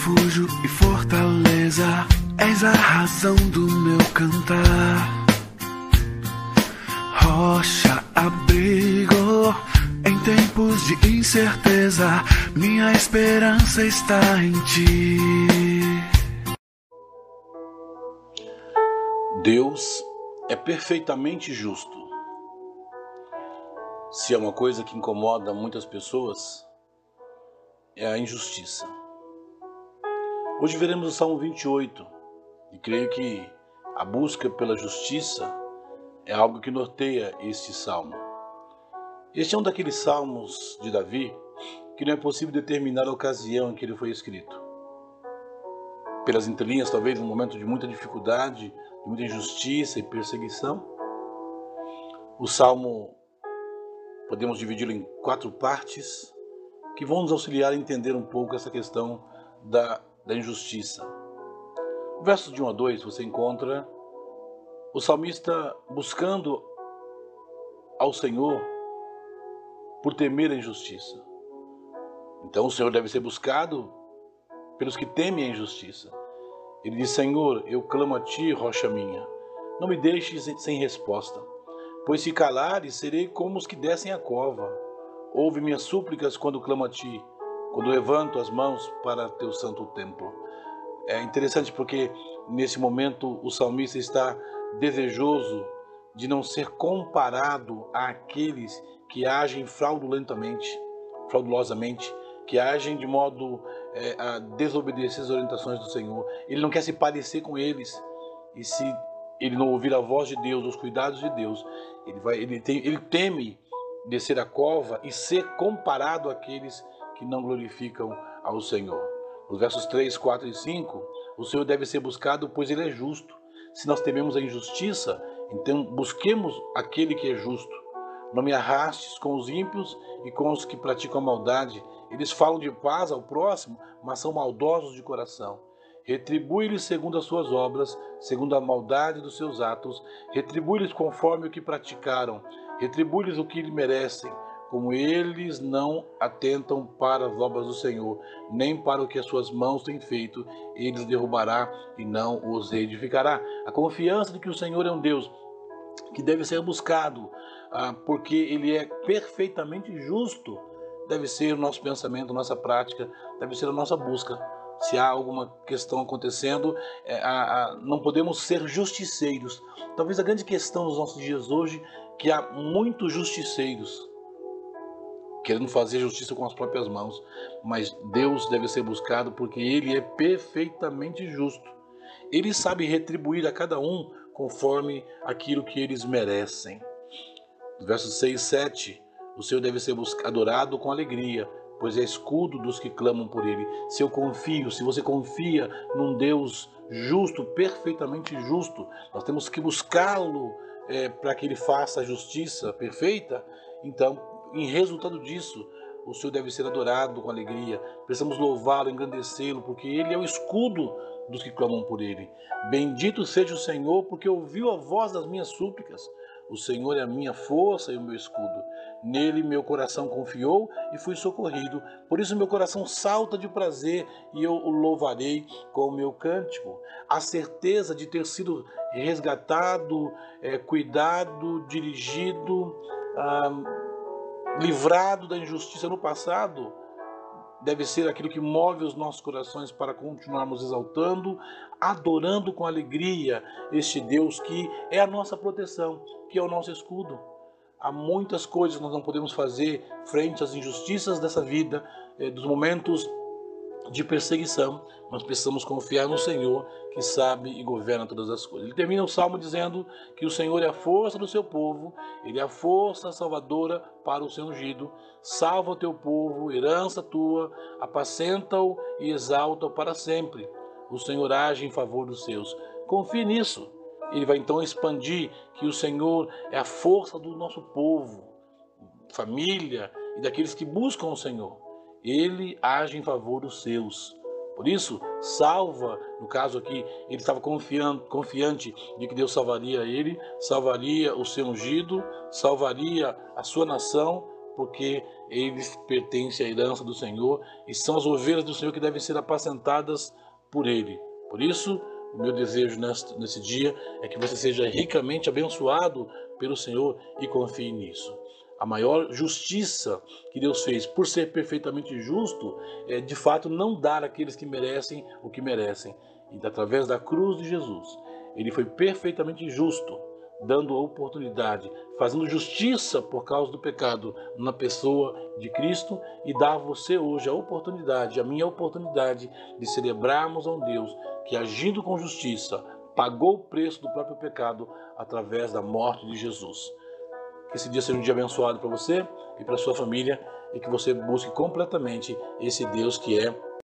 refúgio e fortaleza, és a razão do meu cantar. Rocha, abrigo em tempos de incerteza, minha esperança está em ti. Deus é perfeitamente justo. Se é uma coisa que incomoda muitas pessoas, é a injustiça. Hoje veremos o Salmo 28 e creio que a busca pela justiça é algo que norteia este salmo. Este é um daqueles salmos de Davi que não é possível determinar a ocasião em que ele foi escrito. Pelas entrelinhas, talvez um momento de muita dificuldade, de muita injustiça e perseguição. O salmo podemos dividi-lo em quatro partes que vão nos auxiliar a entender um pouco essa questão da da injustiça. No verso de 1 a 2 você encontra o salmista buscando ao Senhor por temer a injustiça. Então o Senhor deve ser buscado pelos que temem a injustiça. Ele diz: Senhor, eu clamo a ti, rocha minha, não me deixes sem resposta, pois se calares, serei como os que descem a cova. Ouve minhas súplicas quando clamo a ti, quando levanto as mãos para teu santo templo. É interessante porque nesse momento o salmista está desejoso de não ser comparado àqueles que agem fraudulentamente, fraudulosamente, que agem de modo é, a desobedecer as orientações do Senhor. Ele não quer se parecer com eles. E se ele não ouvir a voz de Deus, os cuidados de Deus, ele, vai, ele, tem, ele teme descer a cova e ser comparado àqueles que não glorificam ao Senhor. Os versos 3, 4 e 5, o Senhor deve ser buscado, pois ele é justo. Se nós tememos a injustiça, então busquemos aquele que é justo. Não me arrastes com os ímpios e com os que praticam maldade. Eles falam de paz ao próximo, mas são maldosos de coração. Retribui-lhes segundo as suas obras, segundo a maldade dos seus atos. Retribui-lhes conforme o que praticaram. Retribui-lhes o que lhe merecem como eles não atentam para as obras do Senhor, nem para o que as suas mãos têm feito, eles derrubará e não os edificará. A confiança de que o Senhor é um Deus que deve ser buscado, ah, porque Ele é perfeitamente justo, deve ser o nosso pensamento, nossa prática, deve ser a nossa busca. Se há alguma questão acontecendo, é, não podemos ser justiceiros. Talvez a grande questão nos nossos dias hoje que há muitos justiceiros querendo fazer justiça com as próprias mãos, mas Deus deve ser buscado porque Ele é perfeitamente justo. Ele sabe retribuir a cada um conforme aquilo que eles merecem. Versos 6 e 7, o Senhor deve ser adorado com alegria, pois é escudo dos que clamam por Ele. Se eu confio, se você confia num Deus justo, perfeitamente justo, nós temos que buscá-lo é, para que Ele faça a justiça perfeita, então em resultado disso, o Senhor deve ser adorado com alegria. Precisamos louvá-lo, engrandecê-lo, porque Ele é o escudo dos que clamam por Ele. Bendito seja o Senhor, porque ouviu a voz das minhas súplicas. O Senhor é a minha força e o meu escudo. Nele meu coração confiou e fui socorrido. Por isso meu coração salta de prazer e eu o louvarei com o meu cântico. A certeza de ter sido resgatado, é, cuidado, dirigido. Ah, livrado da injustiça no passado, deve ser aquilo que move os nossos corações para continuarmos exaltando, adorando com alegria este Deus que é a nossa proteção, que é o nosso escudo. Há muitas coisas que nós não podemos fazer frente às injustiças dessa vida, eh, dos momentos de perseguição, mas precisamos confiar no Senhor que sabe e governa todas as coisas. Ele termina o salmo dizendo que o Senhor é a força do seu povo, ele é a força salvadora para o seu ungido. Salva o teu povo, herança tua, apacenta-o e exalta-o para sempre. O Senhor age em favor dos seus. Confie nisso. Ele vai então expandir que o Senhor é a força do nosso povo, família e daqueles que buscam o Senhor ele age em favor dos seus. Por isso, salva, no caso aqui, ele estava confiante de que Deus salvaria ele, salvaria o seu ungido, salvaria a sua nação, porque eles pertencem à herança do Senhor e são as ovelhas do Senhor que devem ser apacentadas por Ele. Por isso, o meu desejo nesse, dia é que você seja ricamente abençoado pelo Senhor e confie nisso. A maior justiça que Deus fez, por ser perfeitamente justo, é de fato não dar àqueles que merecem o que merecem. E através da cruz de Jesus, ele foi perfeitamente justo dando a oportunidade, fazendo justiça por causa do pecado na pessoa de Cristo e dar a você hoje a oportunidade, a minha oportunidade de celebrarmos a um Deus que agindo com justiça pagou o preço do próprio pecado através da morte de Jesus. Que esse dia seja um dia abençoado para você e para sua família e que você busque completamente esse Deus que é